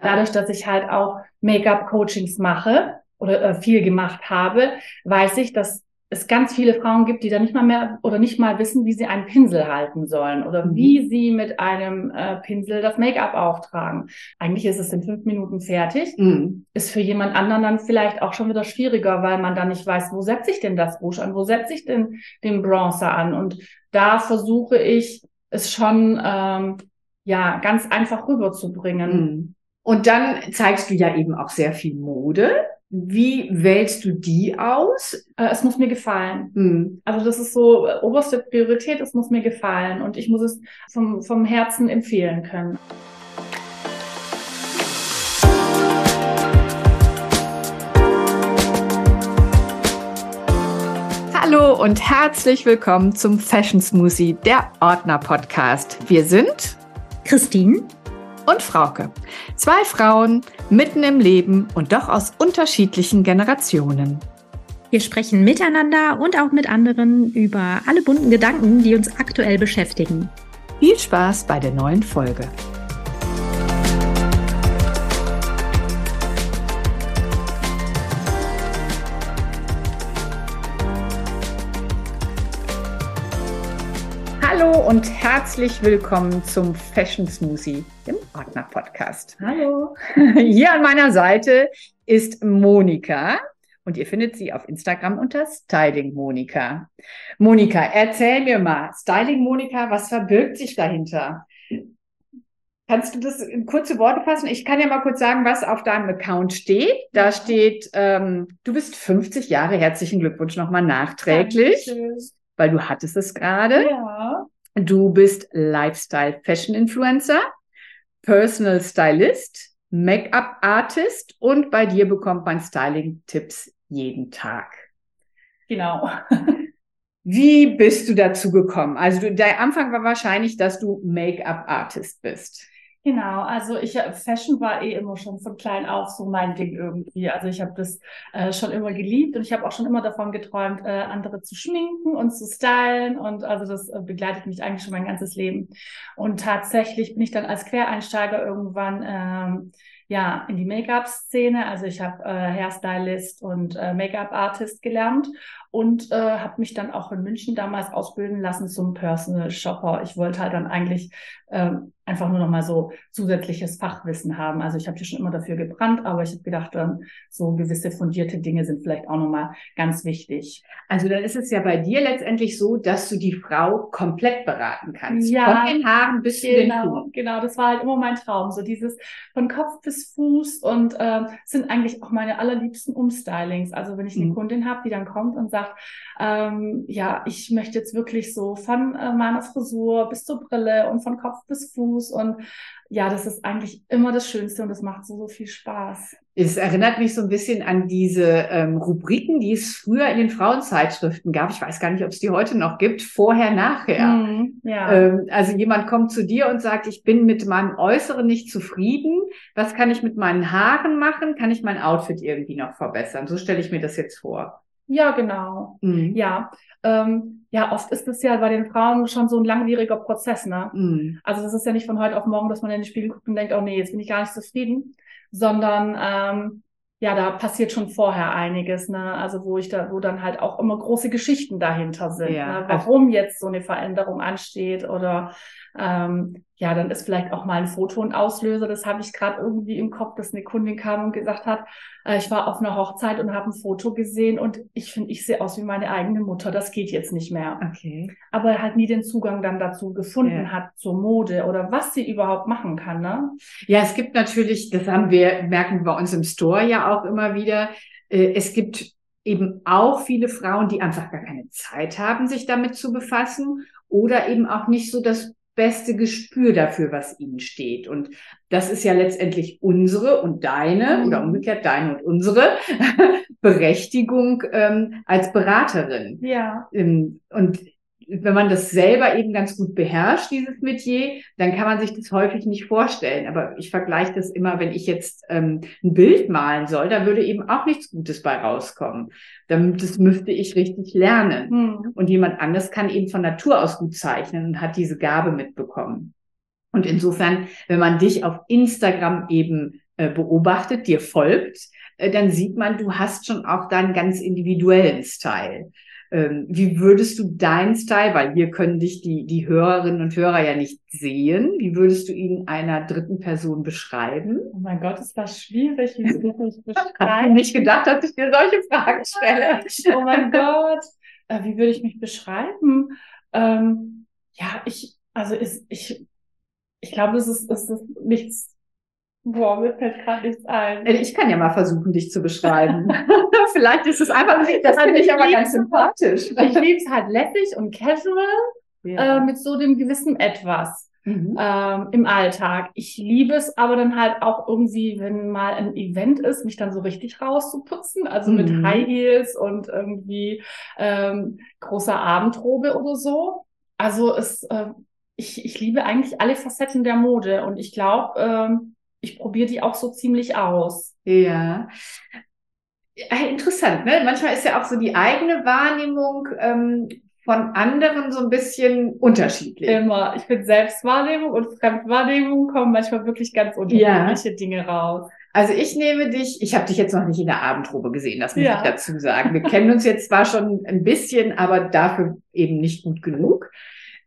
Dadurch, dass ich halt auch Make-up-Coachings mache oder äh, viel gemacht habe, weiß ich, dass es ganz viele Frauen gibt, die da nicht mal mehr oder nicht mal wissen, wie sie einen Pinsel halten sollen oder mhm. wie sie mit einem äh, Pinsel das Make-up auftragen. Eigentlich ist es in fünf Minuten fertig. Mhm. Ist für jemand anderen dann vielleicht auch schon wieder schwieriger, weil man dann nicht weiß, wo setze ich denn das Rouge an, wo setze ich denn den Bronzer an. Und da versuche ich es schon ähm, ja ganz einfach rüberzubringen. Mhm. Und dann zeigst du ja eben auch sehr viel Mode. Wie wählst du die aus? Äh, es muss mir gefallen. Mhm. Also das ist so äh, oberste Priorität, es muss mir gefallen und ich muss es vom, vom Herzen empfehlen können. Hallo und herzlich willkommen zum Fashion Smoothie, der Ordner Podcast. Wir sind Christine und Frauke. Zwei Frauen mitten im Leben und doch aus unterschiedlichen Generationen. Wir sprechen miteinander und auch mit anderen über alle bunten Gedanken, die uns aktuell beschäftigen. Viel Spaß bei der neuen Folge. Und herzlich willkommen zum Fashion Smoothie, dem Ordner Podcast. Hallo. Hier an meiner Seite ist Monika und ihr findet sie auf Instagram unter Styling Monika. Monika, erzähl mir mal, Styling Monika, was verbirgt sich dahinter? Kannst du das in kurze Worte fassen? Ich kann ja mal kurz sagen, was auf deinem Account steht. Da steht, ähm, du bist 50 Jahre. Herzlichen Glückwunsch nochmal nachträglich. Dankeschön weil du hattest es gerade. Ja. Du bist Lifestyle Fashion Influencer, Personal Stylist, Make-up Artist und bei dir bekommt man Styling-Tipps jeden Tag. Genau. Wie bist du dazu gekommen? Also du, der Anfang war wahrscheinlich, dass du Make-up Artist bist. Genau, also ich äh, Fashion war eh immer schon von klein auf so mein Ding irgendwie. Also ich habe das äh, schon immer geliebt und ich habe auch schon immer davon geträumt, äh, andere zu schminken und zu stylen und also das äh, begleitet mich eigentlich schon mein ganzes Leben. Und tatsächlich bin ich dann als Quereinsteiger irgendwann ähm, ja in die Make-up-Szene. Also ich habe äh, Hairstylist und äh, Make-up-Artist gelernt und äh, habe mich dann auch in München damals ausbilden lassen zum Personal Shopper. Ich wollte halt dann eigentlich ähm, einfach nur noch mal so zusätzliches Fachwissen haben. Also ich habe hier schon immer dafür gebrannt, aber ich habe gedacht, ähm, so gewisse fundierte Dinge sind vielleicht auch noch mal ganz wichtig. Also dann ist es ja bei dir letztendlich so, dass du die Frau komplett beraten kannst. Ja, von den Haaren bis genau, zu den Füßen. Genau, das war halt immer mein Traum. So dieses von Kopf bis Fuß und ähm, sind eigentlich auch meine allerliebsten Umstylings. Also wenn ich eine mhm. Kundin habe, die dann kommt und sagt, ähm, ja, ich möchte jetzt wirklich so von äh, meiner Frisur bis zur Brille und von Kopf bis Fuß und ja, das ist eigentlich immer das Schönste und das macht so, so viel Spaß. Es erinnert mich so ein bisschen an diese ähm, Rubriken, die es früher in den Frauenzeitschriften gab. Ich weiß gar nicht, ob es die heute noch gibt. Vorher, nachher. Mm, ja. ähm, also jemand kommt zu dir und sagt, ich bin mit meinem Äußeren nicht zufrieden. Was kann ich mit meinen Haaren machen? Kann ich mein Outfit irgendwie noch verbessern? So stelle ich mir das jetzt vor. Ja, genau. Mhm. Ja. Ähm, ja, oft ist es ja bei den Frauen schon so ein langwieriger Prozess, ne? Mhm. Also das ist ja nicht von heute auf morgen, dass man in den Spiegel guckt und denkt, oh nee, jetzt bin ich gar nicht zufrieden, sondern ähm, ja, da passiert schon vorher einiges, ne? Also wo ich da, wo dann halt auch immer große Geschichten dahinter sind, ja. ne? warum jetzt so eine Veränderung ansteht oder ähm, ja, dann ist vielleicht auch mal ein Foto ein Auslöser. Das habe ich gerade irgendwie im Kopf, dass eine Kundin kam und gesagt hat, äh, ich war auf einer Hochzeit und habe ein Foto gesehen und ich finde, ich sehe aus wie meine eigene Mutter. Das geht jetzt nicht mehr. Okay. Aber halt nie den Zugang dann dazu gefunden ja. hat zur Mode oder was sie überhaupt machen kann. Ne? Ja, es gibt natürlich, das haben wir merken wir bei uns im Store ja auch immer wieder. Äh, es gibt eben auch viele Frauen, die einfach gar keine Zeit haben, sich damit zu befassen oder eben auch nicht so das beste Gespür dafür, was ihnen steht. Und das ist ja letztendlich unsere und deine mhm. oder umgekehrt deine und unsere Berechtigung ähm, als Beraterin. Ja. Ähm, und wenn man das selber eben ganz gut beherrscht, dieses Metier, dann kann man sich das häufig nicht vorstellen. Aber ich vergleiche das immer, wenn ich jetzt ähm, ein Bild malen soll, da würde eben auch nichts Gutes bei rauskommen. Das müsste ich richtig lernen. Hm. Und jemand anders kann eben von Natur aus gut zeichnen und hat diese Gabe mitbekommen. Und insofern, wenn man dich auf Instagram eben äh, beobachtet, dir folgt, äh, dann sieht man, du hast schon auch deinen ganz individuellen Style. Ähm, wie würdest du deinen Style, weil wir können dich, die, die Hörerinnen und Hörer ja nicht sehen, wie würdest du ihn einer dritten Person beschreiben? Oh mein Gott, ist das schwierig, wie du mich Hast du nicht gedacht, dass ich dir solche Fragen stelle? Oh mein Gott, äh, wie würde ich mich beschreiben? Ähm, ja, ich, also ist, ich, ich glaube, es ist, es ist nichts. Boah, mir fällt gerade nichts ein. Äh, Ich kann ja mal versuchen, dich zu beschreiben. Vielleicht ist es einfach nicht, das finde ich aber ganz sympathisch. Ich liebe es halt lässig und casual äh, mit so dem gewissen Etwas Mhm. ähm, im Alltag. Ich liebe es aber dann halt auch irgendwie, wenn mal ein Event ist, mich dann so richtig rauszuputzen, also mit Mhm. High Heels und irgendwie ähm, großer Abendrobe oder so. Also es, äh, ich, ich liebe eigentlich alle Facetten der Mode und ich glaube, ähm, ich probiere die auch so ziemlich aus. Ja. Ja, Interessant, ne? Manchmal ist ja auch so die eigene Wahrnehmung ähm, von anderen so ein bisschen unterschiedlich. Immer. Ich finde Selbstwahrnehmung und Fremdwahrnehmung kommen manchmal wirklich ganz unterschiedliche Dinge raus. Also ich nehme dich, ich habe dich jetzt noch nicht in der Abendrobe gesehen, das muss Ja. ich dazu sagen. Wir kennen uns jetzt zwar schon ein bisschen, aber dafür eben nicht gut genug.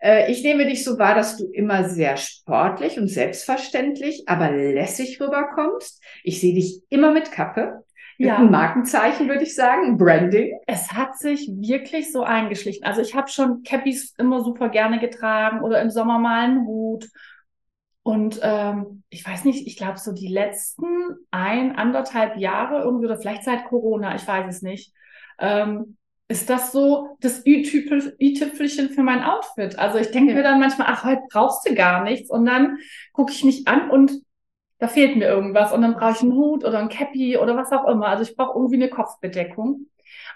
Äh, Ich nehme dich so wahr, dass du immer sehr sportlich und selbstverständlich, aber lässig rüberkommst. Ich sehe dich immer mit Kappe. Ja. Ein Markenzeichen, würde ich sagen, ein Branding. Es hat sich wirklich so eingeschlichen. Also ich habe schon Cappies immer super gerne getragen oder im Sommer mal einen Hut. Und ähm, ich weiß nicht, ich glaube so die letzten ein, anderthalb Jahre irgendwie oder vielleicht seit Corona, ich weiß es nicht, ähm, ist das so das i-Tüpfelchen für mein Outfit. Also ich denke mir dann manchmal, ach, heute brauchst du gar nichts. Und dann gucke ich mich an und da fehlt mir irgendwas. Und dann brauche ich einen Hut oder ein Cappy oder was auch immer. Also ich brauche irgendwie eine Kopfbedeckung.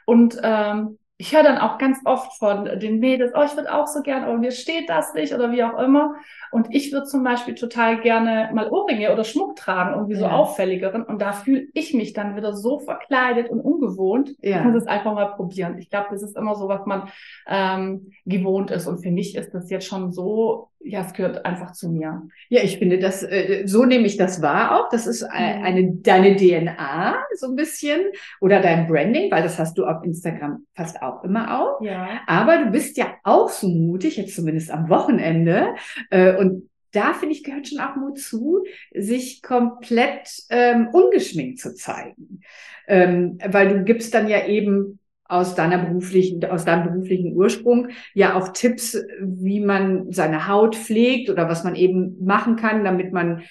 Und ähm, ich höre dann auch ganz oft von den Mädels, oh, ich würde auch so gern, aber mir steht das nicht oder wie auch immer. Und ich würde zum Beispiel total gerne mal Ohrringe oder Schmuck tragen, irgendwie so Ja. auffälligeren. Und da fühle ich mich dann wieder so verkleidet und ungewohnt. Ja. Ich muss es einfach mal probieren. Ich glaube, das ist immer so, was man ähm, gewohnt ist. Und für mich ist das jetzt schon so, ja, es gehört einfach zu mir. Ja, ich finde das, äh, so nehme ich das wahr auch. Das ist ein- Mhm. eine, deine DNA so ein bisschen oder dein Branding, weil das hast du auf Instagram fast auch immer auch. Ja. Aber du bist ja auch so mutig, jetzt zumindest am Wochenende. Äh, und da finde ich, gehört schon auch Mut zu, sich komplett ähm, ungeschminkt zu zeigen. Ähm, weil du gibst dann ja eben aus deiner beruflichen, aus deinem beruflichen Ursprung ja auch Tipps, wie man seine Haut pflegt oder was man eben machen kann, damit man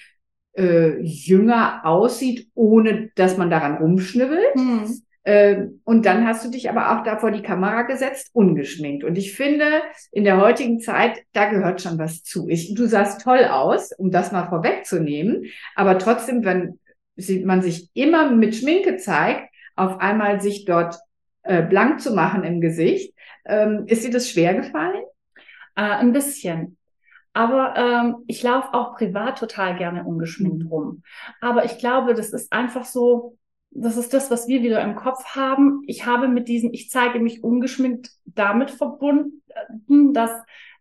äh, jünger aussieht, ohne dass man daran rumschnibbelt. Hm. Ähm, und dann hast du dich aber auch da vor die Kamera gesetzt, ungeschminkt. Und ich finde, in der heutigen Zeit, da gehört schon was zu. Ich, du sahst toll aus, um das mal vorwegzunehmen. Aber trotzdem, wenn man sich immer mit Schminke zeigt, auf einmal sich dort äh, blank zu machen im Gesicht, ähm, ist dir das schwer gefallen? Äh, ein bisschen. Aber ähm, ich laufe auch privat total gerne ungeschminkt rum. Aber ich glaube, das ist einfach so, das ist das, was wir wieder im Kopf haben. Ich habe mit diesem, ich zeige mich ungeschminkt damit verbunden, dass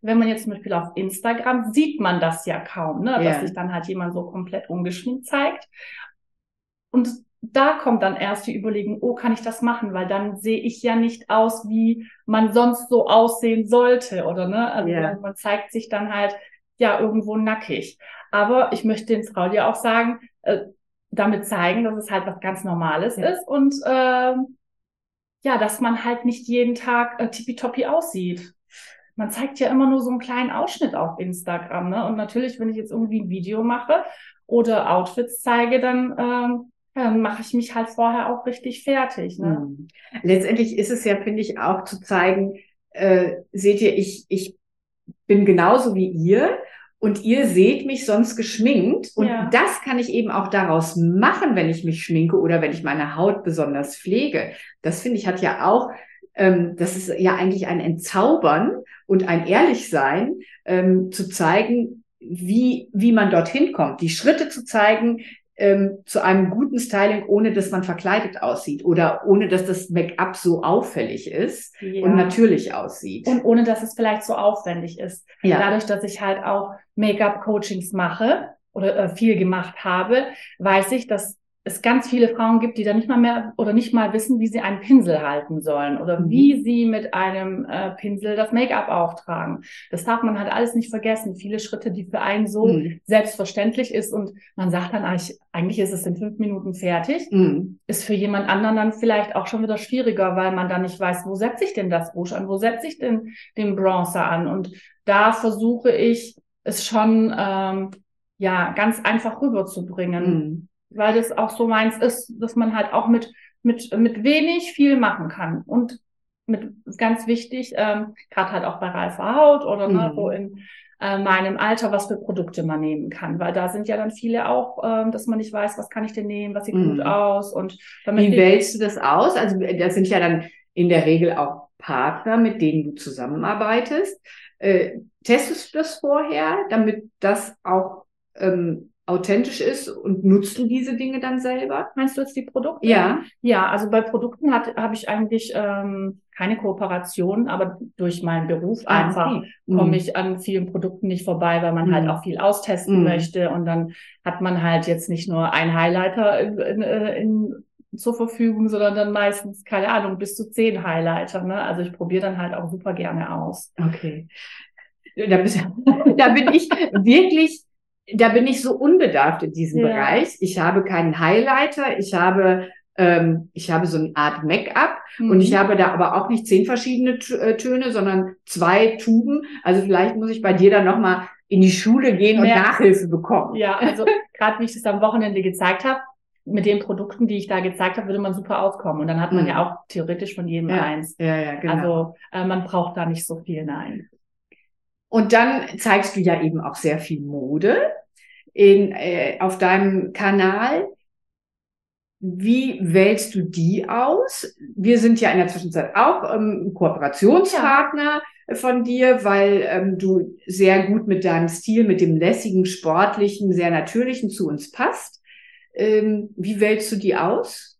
wenn man jetzt zum Beispiel auf Instagram sieht man das ja kaum, ne? dass Ja. sich dann halt jemand so komplett ungeschminkt zeigt. Und da kommt dann erst die Überlegung, oh, kann ich das machen? Weil dann sehe ich ja nicht aus, wie man sonst so aussehen sollte, oder ne? Also man, man zeigt sich dann halt ja irgendwo nackig. Aber ich möchte den Frauen ja auch sagen, äh, damit zeigen, dass es halt was ganz Normales Ja. ist und ähm, ja, dass man halt nicht jeden Tag äh, tippitoppi aussieht. Man zeigt ja immer nur so einen kleinen Ausschnitt auf Instagram, ne? Und natürlich, wenn ich jetzt irgendwie ein Video mache oder Outfits zeige, dann ähm, dann mache ich mich halt vorher auch richtig fertig. Ne? Mhm. Letztendlich ist es ja, finde ich, auch zu zeigen, äh, seht ihr, ich, ich bin genauso wie ihr und ihr seht mich sonst geschminkt und Ja. das kann ich eben auch daraus machen, wenn ich mich schminke oder wenn ich meine Haut besonders pflege. Das finde ich hat ja auch, ähm, das ist ja eigentlich ein Entzaubern und ein Ehrlichsein, ähm, zu zeigen, wie, wie man dorthin kommt, die Schritte zu zeigen, ähm, zu einem guten Styling, ohne dass man verkleidet aussieht oder ohne dass das Make-up so auffällig ist Ja. und natürlich aussieht. Und ohne dass es vielleicht so aufwendig ist. ja. Dadurch, dass ich halt auch Make-up-Coachings mache, oder äh, viel gemacht habe, weiß ich, dass es ganz viele Frauen gibt, die da nicht mal mehr oder nicht mal wissen, wie sie einen Pinsel halten sollen oder mhm. wie sie mit einem äh, Pinsel das Make-up auftragen. Das darf man halt alles nicht vergessen. Viele Schritte, die für einen so mhm. selbstverständlich ist und man sagt dann eigentlich, eigentlich ist es in fünf Minuten fertig, mhm. ist für jemand anderen dann vielleicht auch schon wieder schwieriger, weil man dann nicht weiß, wo setze ich denn das Rouge an, wo setze ich denn den Bronzer an und da versuche ich es schon ähm, ja ganz einfach rüberzubringen mhm weil das auch so meins ist, dass man halt auch mit, mit, mit wenig viel machen kann. Und mit ganz wichtig, ähm, gerade halt auch bei reifer Haut oder ne, mhm. so in äh, meinem Alter, was für Produkte man nehmen kann. Weil da sind ja dann viele auch, ähm, dass man nicht weiß, was kann ich denn nehmen, was sieht mhm. gut aus. Und Wie wählst du das aus? Also das sind ja dann in der Regel auch Partner, mit denen du zusammenarbeitest. Äh, testest du das vorher, damit das auch ähm, authentisch ist und nutzt du diese Dinge dann selber? Meinst du jetzt die Produkte? Ja. Ja, also bei Produkten habe ich eigentlich ähm, keine Kooperation, aber durch meinen Beruf ah, einfach okay. komme mhm. ich an vielen Produkten nicht vorbei, weil man halt mhm. halt auch viel austesten mhm. möchte und dann hat man halt jetzt nicht nur ein Highlighter in, in, in zur Verfügung, sondern dann meistens, keine Ahnung, bis zu zehn Highlighter. Ne? Also ich probiere dann halt auch super gerne aus. Okay. Da, bist, da bin ich wirklich da bin ich so unbedarft in diesem ja. Bereich. Ich habe keinen Highlighter, ich habe ähm, ich habe so eine Art Make-up mhm. und ich mhm. habe da aber auch nicht zehn verschiedene äh, Töne, sondern zwei Tuben. Also vielleicht muss ich bei dir dann nochmal in die Schule gehen und ja. Nachhilfe bekommen. Ja, also gerade wie ich das am Wochenende gezeigt habe, mit den Produkten, die ich da gezeigt habe, würde man super auskommen. Und dann hat man mhm. ja auch theoretisch von jedem ja. eins. Ja, ja, genau. Also äh, man braucht da nicht so viel, nein. Und dann zeigst du ja eben auch sehr viel Mode in, äh, auf deinem Kanal. Wie wählst du die aus? Wir sind ja in der Zwischenzeit auch ähm, Kooperationspartner ja. von dir, weil ähm, du sehr gut mit deinem Stil, mit dem lässigen, sportlichen, sehr natürlichen zu uns passt. Ähm, wie wählst du die aus?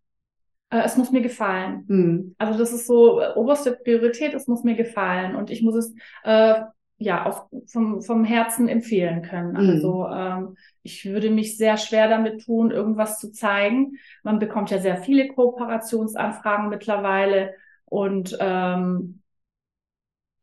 Äh, es muss mir gefallen. Hm. Also das ist so äh, oberste Priorität, es muss mir gefallen. Und ich muss es äh, ja auf, vom, vom Herzen empfehlen können. Mhm. Also ähm, ich würde mich sehr schwer damit tun, irgendwas zu zeigen. Man bekommt ja sehr viele Kooperationsanfragen mittlerweile und ähm,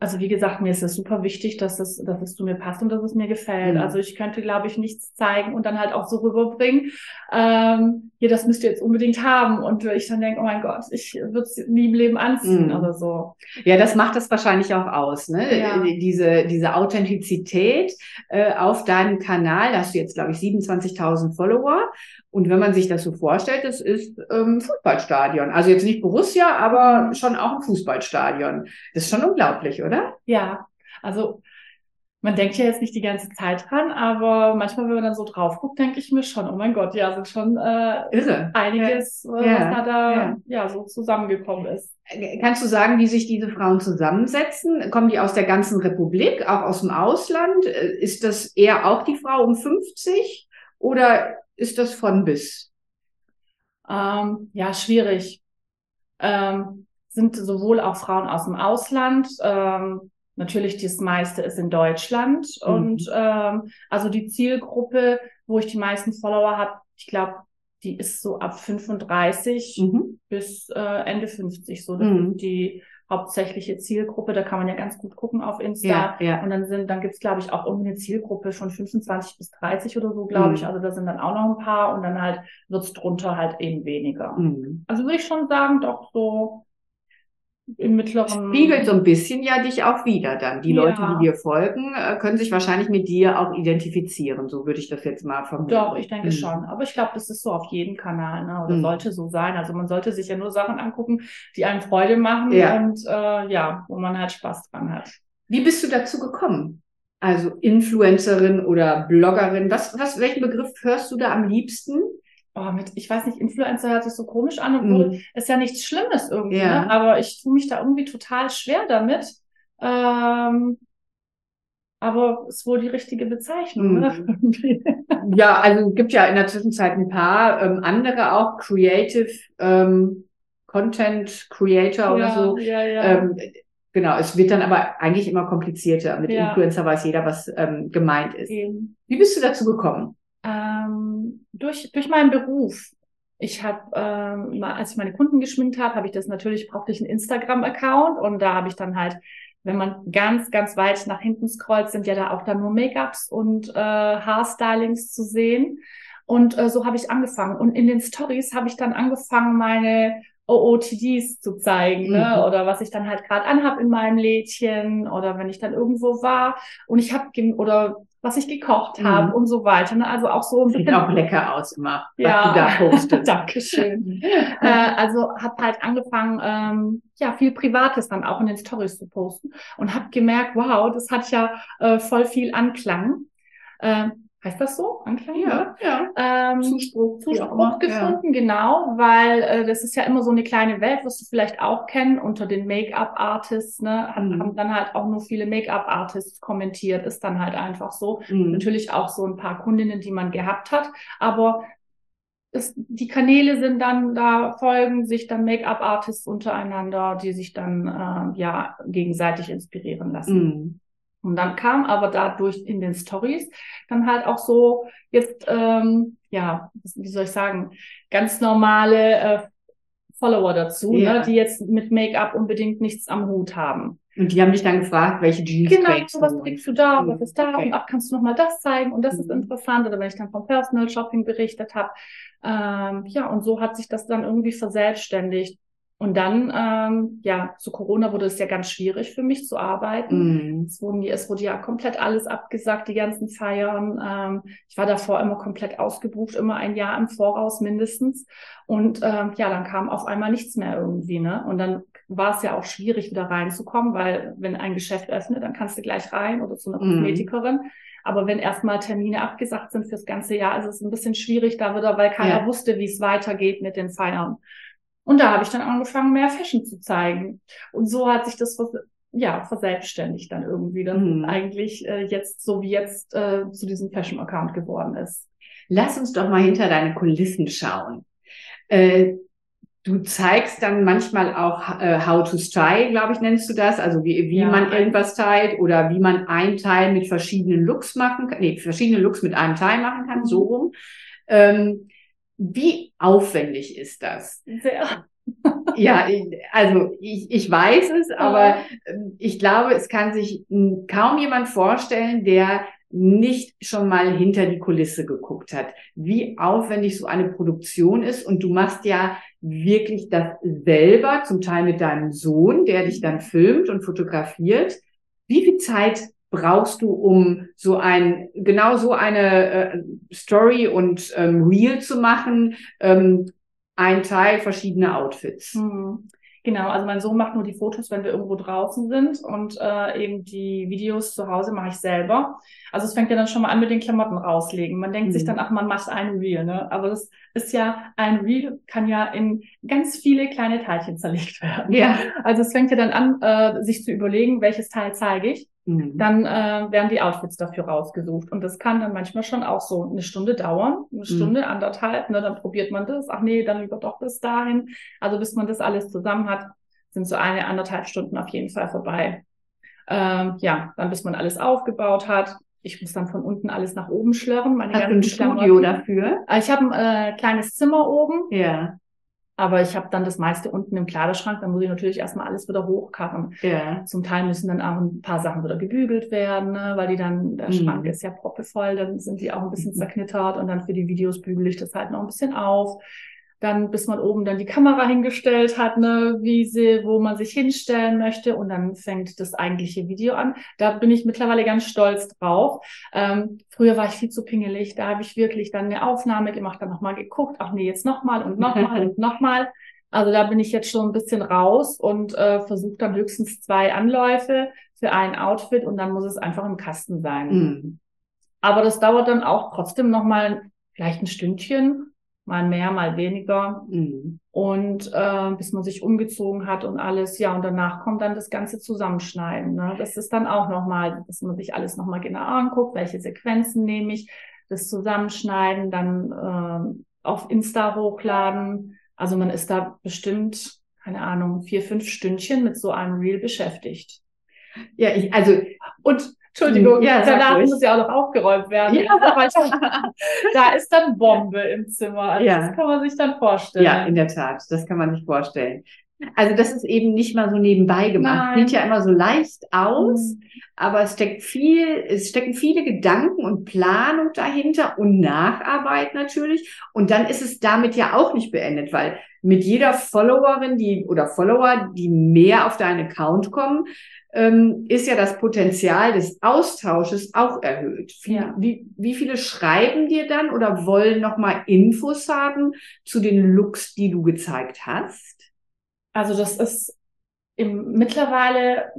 also wie gesagt, mir ist es super wichtig, dass es, dass es zu mir passt und dass es mir gefällt. Mhm. Also ich könnte, glaube ich, nichts zeigen und dann halt auch so rüberbringen. Ähm, hier, das müsst ihr jetzt unbedingt haben. Und ich dann denke, oh mein Gott, ich würde es nie im Leben anziehen mhm. oder so. Ja, das macht das wahrscheinlich auch aus, ne? Ja. Diese, diese Authentizität äh, auf deinem Kanal. Da hast du jetzt, glaube ich, 27.000 Follower. Und wenn man sich das so vorstellt, das ist ähm, Fußballstadion. Also jetzt nicht Borussia, aber schon auch ein Fußballstadion. Das ist schon unglaublich, oder? Ja, also man denkt ja jetzt nicht die ganze Zeit dran, aber manchmal, wenn man dann so drauf guckt, denke ich mir schon, oh mein Gott, ja, sind schon äh, Irre. einiges, ja. Äh, was da, da ja. ja. so zusammengekommen ist. Kannst du sagen, wie sich diese Frauen zusammensetzen? Kommen die aus der ganzen Republik, auch aus dem Ausland? Äh, ist das eher auch die Frau um 50 oder ist das von bis? Ähm, ja, schwierig. Ähm, sind sowohl auch Frauen aus dem Ausland, ähm, natürlich das meiste ist in Deutschland mhm. und ähm, also die Zielgruppe, wo ich die meisten Follower habe, ich glaube, die ist so ab 35 mhm. bis äh, Ende 50 so. Mhm. die hauptsächliche Zielgruppe. Da kann man ja ganz gut gucken auf Insta. Ja, ja. Und dann sind, dann gibt's glaube ich, auch irgendwie eine Zielgruppe von 25 bis 30 oder so, glaube mhm. ich. Also da sind dann auch noch ein paar und dann halt wird's drunter halt eben weniger. Mhm. Also würde ich schon sagen, doch so im mittleren. Spiegelt so ein bisschen ja dich auch wieder dann. Die ja. Leute, die dir folgen, äh, können sich wahrscheinlich mit dir auch identifizieren. So würde ich das jetzt mal vermuten. Doch, ich denke mhm. schon. Aber ich glaube, das ist so auf jedem Kanal, ne? Oder mhm. sollte so sein. Also man sollte sich ja nur Sachen angucken, die einem Freude machen ja. und äh, ja, wo man halt Spaß dran hat. Wie bist du dazu gekommen? Also Influencerin oder Bloggerin, was, was, welchen Begriff hörst du da am liebsten? Oh, mit, ich weiß nicht, Influencer hört sich so komisch an, obwohl mm. ist ja nichts Schlimmes irgendwie, ja. ne? aber ich tue mich da irgendwie total schwer damit. Ähm, aber ist wohl die richtige Bezeichnung. Mm. Ne? ja, also es gibt ja in der Zwischenzeit ein paar ähm, andere auch, Creative ähm, Content Creator ja, oder so. Ja, ja. Ähm, genau, es wird dann aber eigentlich immer komplizierter. Mit ja. Influencer weiß jeder, was ähm, gemeint ist. Eben. Wie bist du dazu gekommen? Ähm, durch, durch meinen Beruf. Ich habe, ähm, als ich meine Kunden geschminkt habe, habe ich das natürlich, brauchte ich einen Instagram-Account und da habe ich dann halt, wenn man ganz, ganz weit nach hinten scrollt, sind ja da auch dann nur Make-ups und äh, Haarstylings zu sehen. Und äh, so habe ich angefangen. Und in den Stories habe ich dann angefangen, meine OOTDs zu zeigen, ne? mhm. ne? oder was ich dann halt gerade anhab in meinem Lädchen oder wenn ich dann irgendwo war und ich habe oder was ich gekocht mhm. habe und so weiter. Ne? Also auch so ein Sieht auch lecker aus immer, ja. was du da postest. Dankeschön. äh, also habe halt angefangen, ähm, ja, viel Privates dann auch in den Stories zu posten und habe gemerkt, wow, das hat ja äh, voll viel Anklang. Äh, Heißt das so? Anklang? Ja, ja. Ähm, Zuspruch, Zuspruch gefunden, ja. genau, weil äh, das ist ja immer so eine kleine Welt, was du vielleicht auch kennen unter den Make-up-Artists, ne? Haben, mhm. haben dann halt auch nur viele Make-up-Artists kommentiert, ist dann halt einfach so. Mhm. Natürlich auch so ein paar Kundinnen, die man gehabt hat, aber es, die Kanäle sind dann, da folgen sich dann Make-up-Artists untereinander, die sich dann äh, ja gegenseitig inspirieren lassen. Mhm. Und dann kam aber dadurch in den Stories dann halt auch so jetzt, ähm, ja, wie soll ich sagen, ganz normale äh, Follower dazu, ja. ne, die jetzt mit Make-up unbedingt nichts am Hut haben. Und die haben dich dann gefragt, welche Jeans genau, trägst du? was trägst du da, was ist da okay. und ach, kannst du noch mal das zeigen und das mhm. ist interessant oder wenn ich dann vom Personal Shopping berichtet habe. Ähm, ja, und so hat sich das dann irgendwie verselbstständigt. Und dann, ähm, ja, zu Corona wurde es ja ganz schwierig für mich zu arbeiten. Mm. Es, wurden, es wurde ja komplett alles abgesagt, die ganzen Feiern. Ähm, ich war davor immer komplett ausgebucht, immer ein Jahr im Voraus mindestens. Und ähm, ja, dann kam auf einmal nichts mehr irgendwie. Ne? Und dann war es ja auch schwierig, wieder reinzukommen, weil wenn ein Geschäft öffnet, dann kannst du gleich rein oder zu einer mm. Kosmetikerin. Aber wenn erstmal Termine abgesagt sind fürs ganze Jahr, ist es ein bisschen schwierig da wieder, weil keiner ja. wusste, wie es weitergeht mit den Feiern. Und da habe ich dann angefangen, mehr Fashion zu zeigen. Und so hat sich das ja verselbstständigt dann irgendwie dann mhm. eigentlich äh, jetzt so wie jetzt äh, zu diesem Fashion Account geworden ist. Lass uns doch mal hinter deine Kulissen schauen. Äh, du zeigst dann manchmal auch äh, How to Style, glaube ich, nennst du das, also wie, wie ja, man irgendwas stylt oder wie man ein Teil mit verschiedenen Looks machen kann, nee, verschiedene Looks mit einem Teil machen kann, so rum. Ähm, wie aufwendig ist das? Sehr. ja, also ich, ich weiß es, aber ähm, ich glaube, es kann sich kaum jemand vorstellen, der nicht schon mal hinter die Kulisse geguckt hat, wie aufwendig so eine Produktion ist. Und du machst ja wirklich das selber, zum Teil mit deinem Sohn, der dich dann filmt und fotografiert. Wie viel Zeit brauchst du, um so ein, genau so eine äh, Story und ähm, Reel zu machen, ähm, ein Teil verschiedene Outfits? Mhm. Genau, also mein Sohn macht nur die Fotos, wenn wir irgendwo draußen sind und äh, eben die Videos zu Hause mache ich selber. Also es fängt ja dann schon mal an mit den Klamotten rauslegen. Man denkt mhm. sich dann, ach, man macht ein Reel, ne? Aber das ist ja, ein Reel kann ja in ganz viele kleine Teilchen zerlegt werden. Ja. Also es fängt ja dann an, äh, sich zu überlegen, welches Teil zeige ich. Mhm. Dann äh, werden die Outfits dafür rausgesucht. Und das kann dann manchmal schon auch so eine Stunde dauern, eine mhm. Stunde, mhm. anderthalb, ne, dann probiert man das, ach nee, dann lieber doch bis dahin. Also bis man das alles zusammen hat, sind so eine, anderthalb Stunden auf jeden Fall vorbei. Ähm, ja, dann bis man alles aufgebaut hat. Ich muss dann von unten alles nach oben schlörren. Meine Hast du ein Studio dafür? Äh, ich habe ein äh, kleines Zimmer oben. Ja. Aber ich habe dann das meiste unten im Kleiderschrank, dann muss ich natürlich erstmal alles wieder hochkarren. Ja. Zum Teil müssen dann auch ein paar Sachen wieder gebügelt werden, ne, weil die dann, der mhm. Schrank ist ja proppevoll, dann sind die auch ein bisschen mhm. zerknittert und dann für die Videos bügele ich das halt noch ein bisschen auf dann bis man oben dann die Kamera hingestellt hat, ne, wie sie, wo man sich hinstellen möchte und dann fängt das eigentliche Video an. Da bin ich mittlerweile ganz stolz drauf. Ähm, früher war ich viel zu pingelig, da habe ich wirklich dann eine Aufnahme gemacht, dann nochmal geguckt, ach nee, jetzt nochmal und nochmal und nochmal. Also da bin ich jetzt schon ein bisschen raus und äh, versuche dann höchstens zwei Anläufe für ein Outfit und dann muss es einfach im Kasten sein. Mhm. Aber das dauert dann auch trotzdem nochmal vielleicht ein Stündchen mal mehr, mal weniger. Mhm. Und äh, bis man sich umgezogen hat und alles, ja, und danach kommt dann das ganze Zusammenschneiden. Ne? Das ist dann auch nochmal, dass man sich alles nochmal genau anguckt, welche Sequenzen nehme ich, das Zusammenschneiden, dann äh, auf Insta hochladen. Also man ist da bestimmt, keine Ahnung, vier, fünf Stündchen mit so einem Reel beschäftigt. Ja, ich, also, und Entschuldigung, Ja, danach muss ja auch noch aufgeräumt werden. Ja. da ist dann Bombe im Zimmer. Also Ja. Das kann man sich dann vorstellen. Ja, in der Tat. Das kann man sich vorstellen. Also das ist eben nicht mal so nebenbei gemacht. Nein. Sieht ja immer so leicht aus, Mhm. aber es steckt viel, es stecken viele Gedanken und Planung dahinter und Nacharbeit natürlich. Und dann ist es damit ja auch nicht beendet, weil mit jeder Followerin, die oder Follower, die mehr auf deinen Account kommen, ähm, ist ja das Potenzial des Austausches auch erhöht. Wie, Ja. wie, wie viele schreiben dir dann oder wollen nochmal Infos haben zu den Looks, die du gezeigt hast? Also das ist im, mittlerweile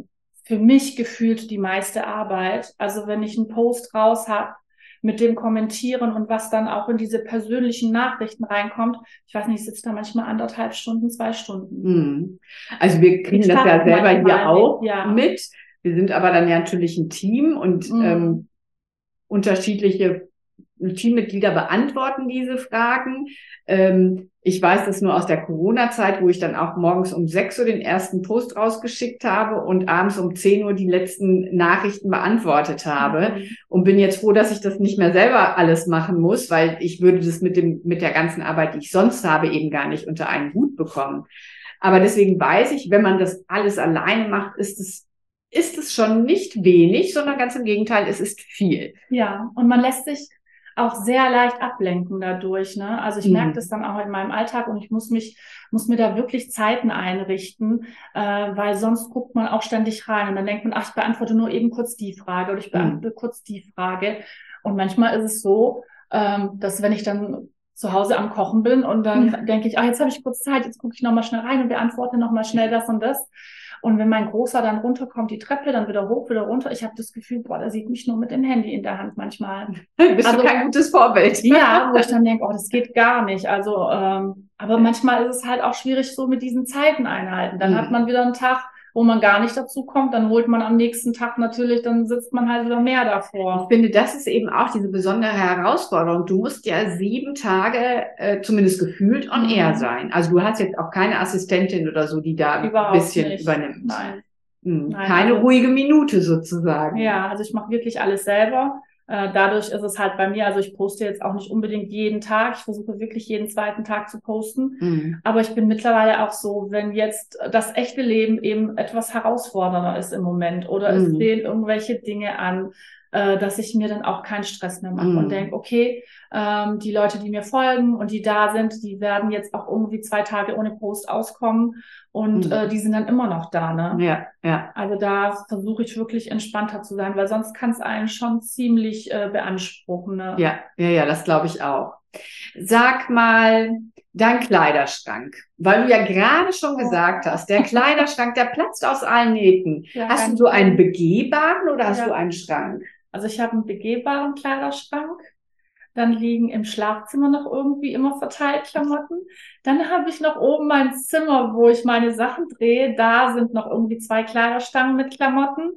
für mich gefühlt die meiste Arbeit. Also wenn ich einen Post raus habe mit dem Kommentieren und was dann auch in diese persönlichen Nachrichten reinkommt, ich weiß nicht, ich sitze da manchmal anderthalb Stunden, zwei Stunden. Hm. Also wir kriegen Ich das ja selber hier auch ja. mit. Wir sind aber dann ja natürlich ein Team und Mhm. ähm, unterschiedliche Teammitglieder beantworten diese Fragen. Ähm, ich weiß das nur aus der Corona-Zeit, wo ich dann auch morgens um 6 Uhr den ersten Post rausgeschickt habe und abends um 10 Uhr die letzten Nachrichten beantwortet habe. Mhm. Und bin jetzt froh, dass ich das nicht mehr selber alles machen muss, weil ich würde das mit dem, mit der ganzen Arbeit, die ich sonst habe, eben gar nicht unter einen Hut bekommen. Aber deswegen weiß ich, wenn man das alles alleine macht, ist es, ist es schon nicht wenig, sondern ganz im Gegenteil, es ist viel. Ja, und man lässt sich auch sehr leicht ablenken dadurch. Ne? Also ich Mhm. merke das dann auch in meinem Alltag und ich muss mich, muss mir da wirklich Zeiten einrichten, äh, weil sonst guckt man auch ständig rein und dann denkt man, ach, ich beantworte nur eben kurz die Frage oder ich beantworte kurz die Frage. Und manchmal ist es so, ähm, dass wenn ich dann zu Hause am Kochen bin und dann denke ich, ah, jetzt habe ich kurz Zeit, jetzt gucke ich nochmal schnell rein und beantworte nochmal schnell das und das. Und wenn mein Großer dann runterkommt, die Treppe, dann wieder hoch, wieder runter, ich habe das Gefühl, boah, der sieht mich nur mit dem Handy in der Hand manchmal. Bist Also- du kein gutes Vorbild. Ja, wo ich dann denke, oh, das geht gar nicht. Also, ähm, aber manchmal ist es halt auch schwierig so mit diesen Zeiten einhalten. Dann Mhm. hat man wieder einen Tag, wo man gar nicht dazu kommt. Dann holt man am nächsten Tag natürlich, dann sitzt man halt wieder mehr Ich davor. finde, das ist eben auch diese besondere Herausforderung. Du musst ja sieben Tage, äh, zumindest gefühlt, on Mhm. air sein. Also du hast jetzt auch keine Assistentin oder so, die da ein Überhaupt bisschen nicht. übernimmt. Nein. Mhm. Nein, keine also- ruhige Minute sozusagen. Ja, also ich mache wirklich alles selber. Äh, dadurch ist es halt bei mir, also ich poste jetzt auch nicht unbedingt jeden Tag. Ich versuche wirklich jeden zweiten Tag zu posten. Mhm. Aber ich bin mittlerweile auch so, wenn jetzt das echte Leben eben etwas herausfordernder ist im Moment oder es Mhm. stehen irgendwelche Dinge an, äh, dass ich mir dann auch keinen Stress mehr mache Mhm. und denke, okay, ähm, die Leute, die mir folgen und die da sind, die werden jetzt auch irgendwie zwei Tage ohne Post auskommen und Mhm. äh, die sind dann immer noch da, ne? Ja, ja. Also da versuche ich wirklich entspannter zu sein, weil sonst kann es einen schon ziemlich äh, beanspruchen. Ne? Ja, ja, ja, das glaube ich auch. Sag mal, dein Kleiderschrank, weil du ja gerade schon gesagt hast, der Kleiderschrank, der platzt aus allen Nähten. Ja, Hast du so einen begehbaren oder hast Ja. du einen Schrank? Also ich habe einen begehbaren Kleiderschrank. Dann liegen im Schlafzimmer noch irgendwie immer verteilt Klamotten. Dann habe ich noch oben mein Zimmer, wo ich meine Sachen drehe. Da sind noch irgendwie zwei Kleiderstangen mit Klamotten.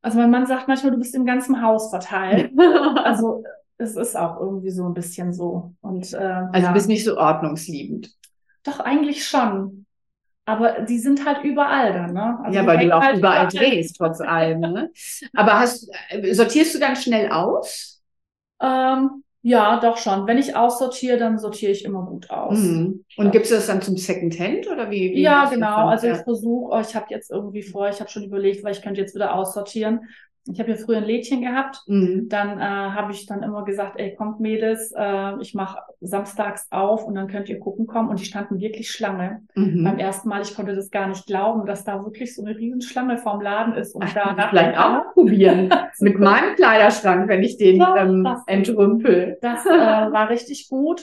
Also mein Mann sagt manchmal, du bist im ganzen Haus verteilt. Also es ist auch irgendwie so ein bisschen so. Und äh, Also ja. du bist nicht so ordnungsliebend. Doch, eigentlich schon. Aber die sind halt überall da, ne? Also ja, weil du auch halt überall drehst, trotz allem. Ne? Aber hast, äh, sortierst du dann schnell aus? Ähm, ja, doch schon. Wenn ich aussortiere, dann sortiere ich immer gut aus. Mhm. Und Ja. gibst du das dann zum Secondhand oder wie? wie Ja, genau. Also ich versuche, oh, ich habe jetzt irgendwie vor, ich habe schon überlegt, weil ich könnte jetzt wieder aussortieren. Ich habe ja früher ein Lädchen gehabt. Mhm. Dann äh, habe ich dann immer gesagt, ey, kommt Mädels, äh, ich mache samstags auf und dann könnt ihr gucken kommen. Und die standen wirklich Schlange. Beim Mhm. ersten Mal, ich konnte das gar nicht glauben, dass da wirklich so eine Riesenschlange vorm Laden ist. Und da vielleicht auch probieren. Mit meinem Kleiderschrank, wenn ich den Ja, ähm, das- entrümpel. Das äh, war richtig gut.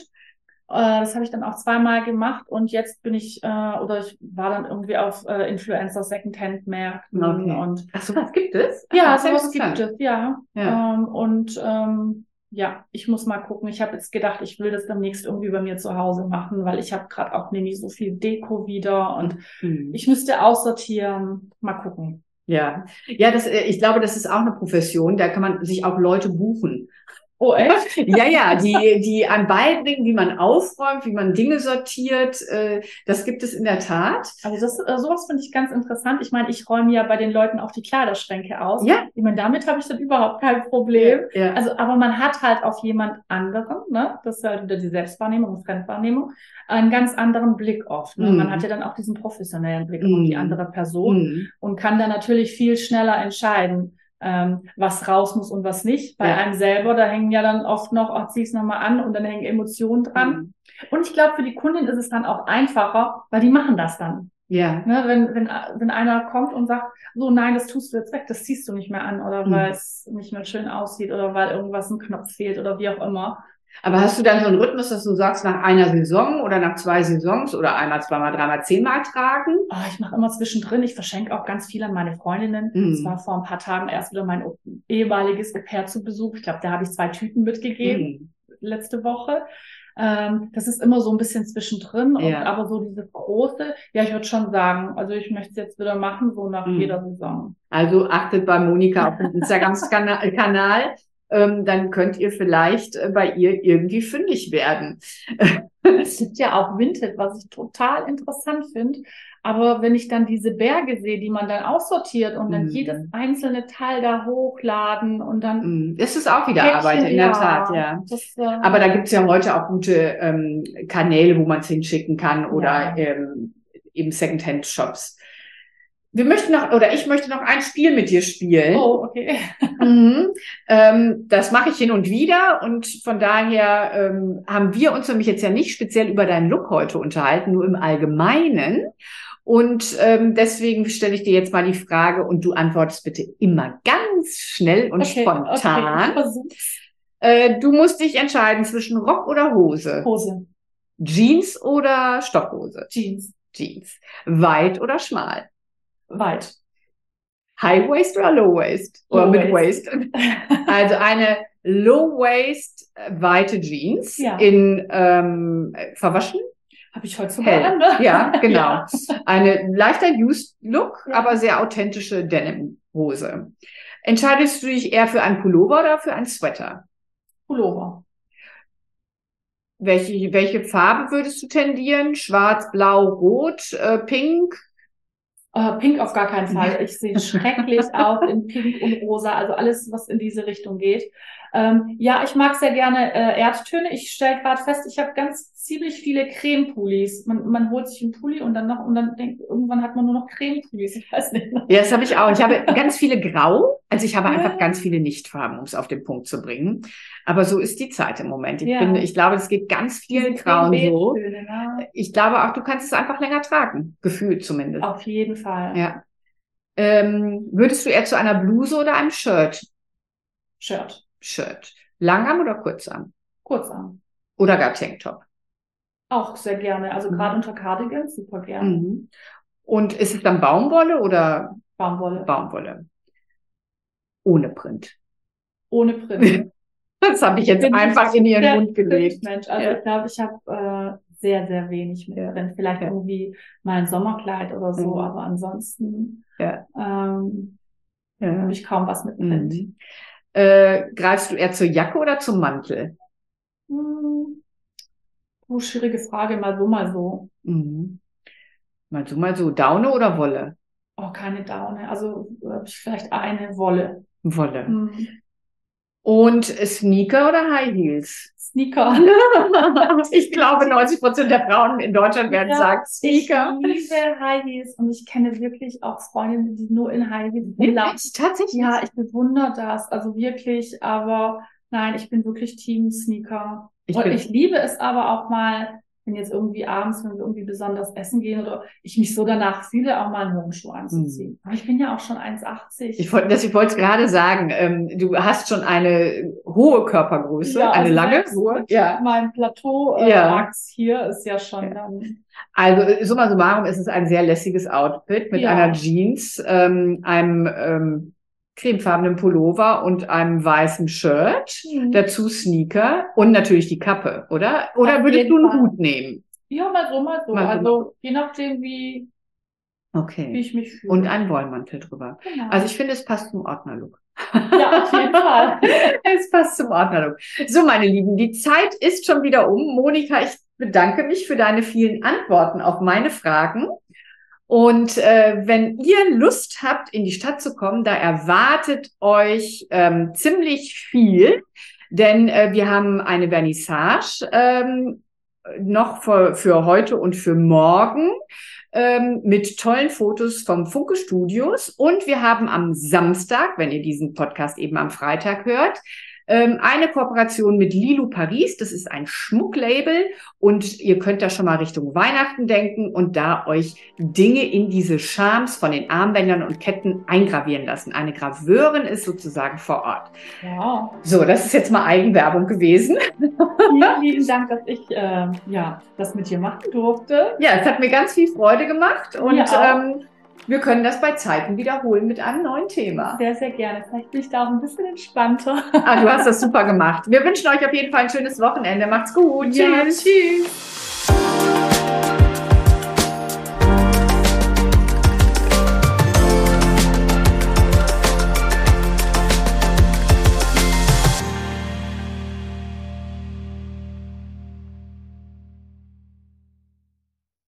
Äh, das habe ich dann auch zweimal gemacht und jetzt bin ich, äh, oder ich war dann irgendwie auf äh, Influencer Secondhand-Märkten Okay. und Ach, sowas gibt es? ja, Ach, sowas gibt interessant. es, ja. Ja. Ähm, und ähm, ja, ich muss mal gucken. Ich habe jetzt gedacht, ich will das demnächst irgendwie bei mir zu Hause machen, weil ich habe gerade auch nämlich so viel Deko wieder und Mhm. ich müsste aussortieren. Mal gucken. Ja, ja, das, äh, ich glaube, das ist auch eine Profession. Da kann man sich auch Leute buchen. Oh, echt? Ja, ja, die, die an beibringen, wie man aufräumt, wie man Dinge sortiert, äh, das gibt es in der Tat. Also das, äh, sowas finde ich ganz interessant. Ich meine, ich räume ja bei den Leuten auch die Kleiderschränke aus. Ja. Ich meine, damit habe ich dann überhaupt kein Problem. Ja. Also, aber man hat halt auf jemand anderen, ne, das ist halt wieder die Selbstwahrnehmung und Fremdwahrnehmung, einen ganz anderen Blick oft. Ne? Mhm. Man hat ja dann auch diesen professionellen Blick Mhm. auf die andere Person Mhm. und kann dann natürlich viel schneller entscheiden, ähm, was raus muss und was nicht. Bei Ja. einem selber, da hängen ja dann oft noch, ach, zieh es nochmal an und dann hängen Emotionen dran. Mhm. Und ich glaube, für die Kundin ist es dann auch einfacher, weil die machen das dann. Ja. Ne, wenn, wenn, wenn einer kommt und sagt, so nein, das tust du jetzt weg, das ziehst du nicht mehr an oder Mhm. weil es nicht mehr schön aussieht oder weil irgendwas ein Knopf fehlt oder wie auch immer. Aber hast du dann so einen Rhythmus, dass du sagst, nach einer Saison oder nach zwei Saisons oder einmal, zweimal, dreimal, zehnmal tragen? Oh, ich mache immer zwischendrin, ich verschenke auch ganz viel an meine Freundinnen. Mhm. Es war vor ein paar Tagen erst wieder mein ehemaliges Au-pair zu Besuch. Ich glaube, da habe ich zwei Tüten mitgegeben Mhm. letzte Woche. Ähm, das ist immer so ein bisschen zwischendrin, und, Ja. aber so dieses große, ja, ich würde schon sagen, also ich möchte es jetzt wieder machen, so nach Mhm. jeder Saison. Also achtet bei Monika auf dem Instagram-Kanal. Ähm, dann könnt ihr vielleicht äh, bei ihr irgendwie fündig werden. Es gibt ja auch Vinted, was ich total interessant finde. Aber wenn ich dann diese Berge sehe, die man dann aussortiert und dann Mhm. jedes einzelne Teil da hochladen und dann Mm, Das ist auch wieder Päckchen, Arbeit, in der Tat, ja. Das, äh, Aber da gibt's ja heute auch gute ähm, Kanäle, wo man es hinschicken kann Ja. oder ähm, eben Secondhand-Shops. Wir möchten noch, oder ich möchte noch ein Spiel mit dir spielen. oh, okay. Mhm. Ähm, das mache ich hin und wieder und von daher ähm, haben wir uns nämlich jetzt ja nicht speziell über deinen Look heute unterhalten, nur im Allgemeinen. Und ähm, deswegen stelle ich dir jetzt mal die Frage und du antwortest bitte immer ganz schnell und okay, spontan. Okay. Äh, du musst dich entscheiden zwischen Rock oder Hose, Hose, Jeans oder Stoffhose, Jeans, Jeans, weit oder schmal, weit. High Waist oder Low Waist oder Low Mid Waist. Also eine Low Waist äh, weite Jeans Ja. in ähm, äh, verwaschen. Habe ich heute sogar Hell. an, ne? Ja, genau. Ja. Eine leichter Used Look, Ja. aber sehr authentische Denim-Hose. Entscheidest du dich eher für einen Pullover oder für einen Sweater? Pullover. Welche, welche Farbe würdest du tendieren? Schwarz, blau, rot, äh, pink? Äh, Pink auf gar keinen Fall. Ich sehe schrecklich aus in Pink und Rosa, also alles, was in diese Richtung geht. Ähm, ja, ich mag sehr gerne äh, Erdtöne. Ich stelle gerade fest, ich habe ganz ziemlich viele Creme-Pullis. Man, man holt sich einen Pulli und dann noch und dann denkt, irgendwann hat man nur noch Creme-Pullis. Ich weiß nicht. Ja, das habe ich auch. Ich habe ganz viele Grau. Also ich habe Ja. einfach ganz viele Nichtfarben, um es auf den Punkt zu bringen. Aber so ist die Zeit im Moment. Ich Ja. bin, ich glaube, es geht ganz vielen Grauen so. Ne? Ich glaube auch, du kannst es einfach länger tragen. Gefühlt zumindest. Auf jeden Fall. Ja. Ähm, würdest du eher zu einer Bluse oder einem Shirt? Shirt. Shirt. Langarm oder Kurzarm? Kurzarm. Oder gar Tanktop? Auch sehr gerne. Also Mhm. gerade unter Cardigans, super gerne. Mhm. Und ist es dann Baumwolle oder Baumwolle. Baumwolle? Ohne Print. Ohne Print. Das habe ich jetzt bin einfach in ihren Mund gelegt. Mensch. Also Ja. ich glaube, ich habe äh, sehr, sehr wenig mit Ja. Print. Vielleicht Ja. irgendwie mal ein Sommerkleid oder so, Mhm. aber ansonsten Ja. ähm, Ja. habe ich kaum was mit Print. Mhm. Äh, greifst du eher zur Jacke oder zum Mantel? Hm. Oh, schwierige Frage, mal so, mal so. Mhm. Mal so, mal so. Daune oder Wolle? Oh, keine Daune. Also äh, vielleicht eine Wolle. Wolle. Hm. Und Sneaker oder High Heels? Sneaker. ich glaube, 90 Prozent der Frauen in Deutschland werden Ja, sagen Sneaker. Ich liebe High Heels und ich kenne wirklich auch Freundinnen, die nur in High Heels rumlaufen. Wirklich? Tatsächlich? Ja, ich bewundere das, also wirklich, aber nein, ich bin wirklich Team Sneaker. Ich und ich liebe es aber auch mal, wenn jetzt irgendwie abends, wenn wir irgendwie besonders essen gehen oder ich mich so danach fühle, auch mal einen hohen Schuh anzuziehen. Aber ich bin ja auch schon 1,80. Ich wollte, ich wollte es gerade sagen. Ähm, du hast schon eine hohe Körpergröße, Ja, eine also lange. hohe. Ja. Mein Plateau äh, Ja. Max hier ist ja schon Ja. dann. Also äh, summa summarum ist es ein sehr lässiges Outfit mit einer Jeans, ähm, einem ähm, cremefarbenen Pullover und einem weißen Shirt. Dazu Sneaker und natürlich die Kappe, oder? Oder Auf würdest du einen Fall. Hut nehmen? Ja, mal so, mal so. Mal so, also je nachdem, wie, wie Okay. ich mich fühle. Und einen Wollmantel drüber. Genau. Also ich finde, es passt zum Ordnerlook. Ja, auf jeden Fall. Es passt zum Ordnung. So, meine Lieben, die Zeit ist schon wieder um. Monika, ich bedanke mich für deine vielen Antworten auf meine Fragen. Und äh, wenn ihr Lust habt, in die Stadt zu kommen, da erwartet euch ähm, ziemlich viel, denn äh, wir haben eine Vernissage ähm, noch für, für heute und für morgen ähm, mit tollen Fotos vom Funke Studios. Und wir haben am Samstag, wenn ihr diesen Podcast eben am Freitag hört, eine Kooperation mit Lilu Paris. Das ist ein Schmucklabel und ihr könnt da schon mal Richtung Weihnachten denken und da euch Dinge in diese Charms von den Armbändern und Ketten eingravieren lassen. Eine Graveurin ist sozusagen vor Ort. Ja. So, das ist jetzt mal Eigenwerbung gewesen. Vielen lieben Dank, dass ich äh, ja, das mit dir machen durfte. Ja, es hat mir ganz viel Freude gemacht und ähm, wir können das bei Zeiten wiederholen mit einem neuen Thema. Sehr, sehr gerne. Vielleicht bin ich da auch ein bisschen entspannter. Ah, du hast das super gemacht. Wir wünschen euch auf jeden Fall ein schönes Wochenende. Macht's gut. Ja, tschüss. tschüss.